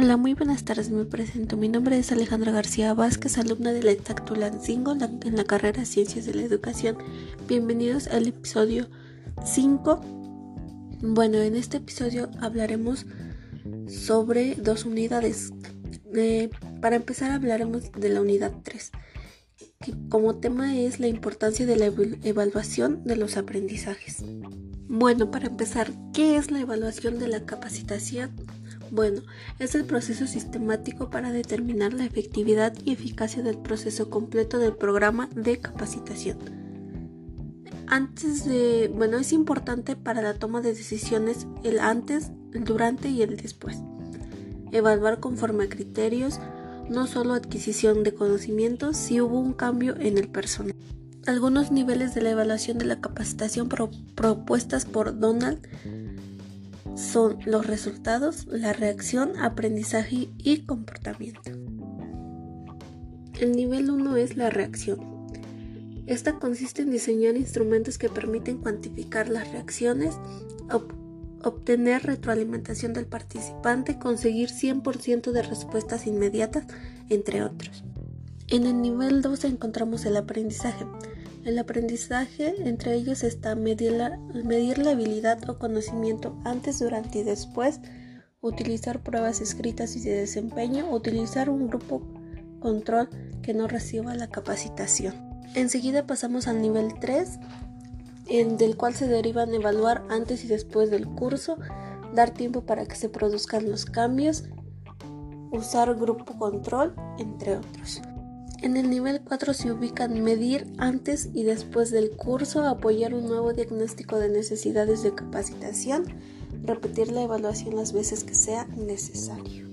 Hola, muy buenas tardes, me presento. Mi nombre es Alejandra García Vázquez, alumna de la Tactulancingo en la carrera Ciencias de la Educación. Bienvenidos al episodio 5. Bueno, en este episodio hablaremos sobre dos unidades. Eh, para empezar hablaremos de la unidad 3, que como tema es la importancia de la evaluación de los aprendizajes. Bueno, para empezar, ¿qué es la evaluación de la capacitación? Bueno, es el proceso sistemático para determinar la efectividad y eficacia del proceso completo del programa de capacitación. Antes de, bueno, es importante para la toma de decisiones el antes, el durante y el después. Evaluar conforme a criterios, no solo adquisición de conocimientos, si hubo un cambio en el personal. Algunos niveles de la evaluación de la capacitación propuestas por Donald son los resultados, la reacción, aprendizaje y comportamiento. El nivel 1 es la reacción. Esta consiste en diseñar instrumentos que permiten cuantificar las reacciones, obtener retroalimentación del participante, conseguir 100% de respuestas inmediatas, entre otros. En el nivel 2 encontramos el aprendizaje. El aprendizaje, entre ellos está medir la, habilidad o conocimiento antes, durante y después, utilizar pruebas escritas y de desempeño, utilizar un grupo control que no reciba la capacitación. Enseguida pasamos al nivel 3, en del cual se derivan evaluar antes y después del curso, dar tiempo para que se produzcan los cambios, usar grupo control, entre otros. En el nivel 4 se ubican medir antes y después del curso, apoyar un nuevo diagnóstico de necesidades de capacitación, repetir la evaluación las veces que sea necesario.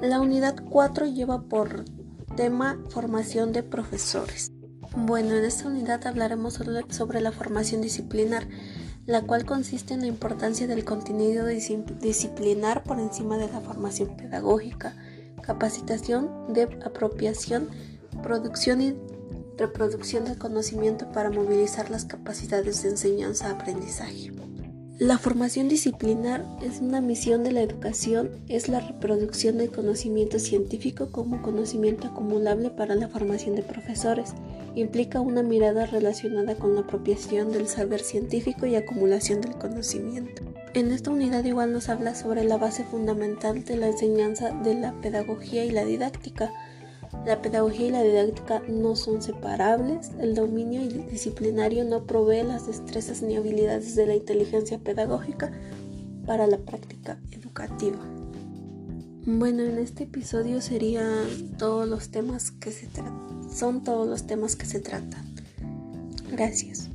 La unidad 4 lleva por tema formación de profesores. Bueno, en esta unidad hablaremos sobre la formación disciplinar, la cual consiste en la importancia del contenido disciplinar por encima de la formación pedagógica, capacitación de apropiación producción y reproducción del conocimiento para movilizar las capacidades de enseñanza-aprendizaje. La formación disciplinar es una misión de la educación, es la reproducción del conocimiento científico como conocimiento acumulable para la formación de profesores. Implica una mirada relacionada con la apropiación del saber científico y acumulación del conocimiento. En esta unidad igual nos habla sobre la base fundamental de la enseñanza de la pedagogía y la didáctica, la pedagogía y la didáctica no son separables. El dominio disciplinario no provee las destrezas ni habilidades de la inteligencia pedagógica para la práctica educativa. Bueno, en este episodio serían todos los temas que se tratan. Son todos los temas que se tratan. Gracias.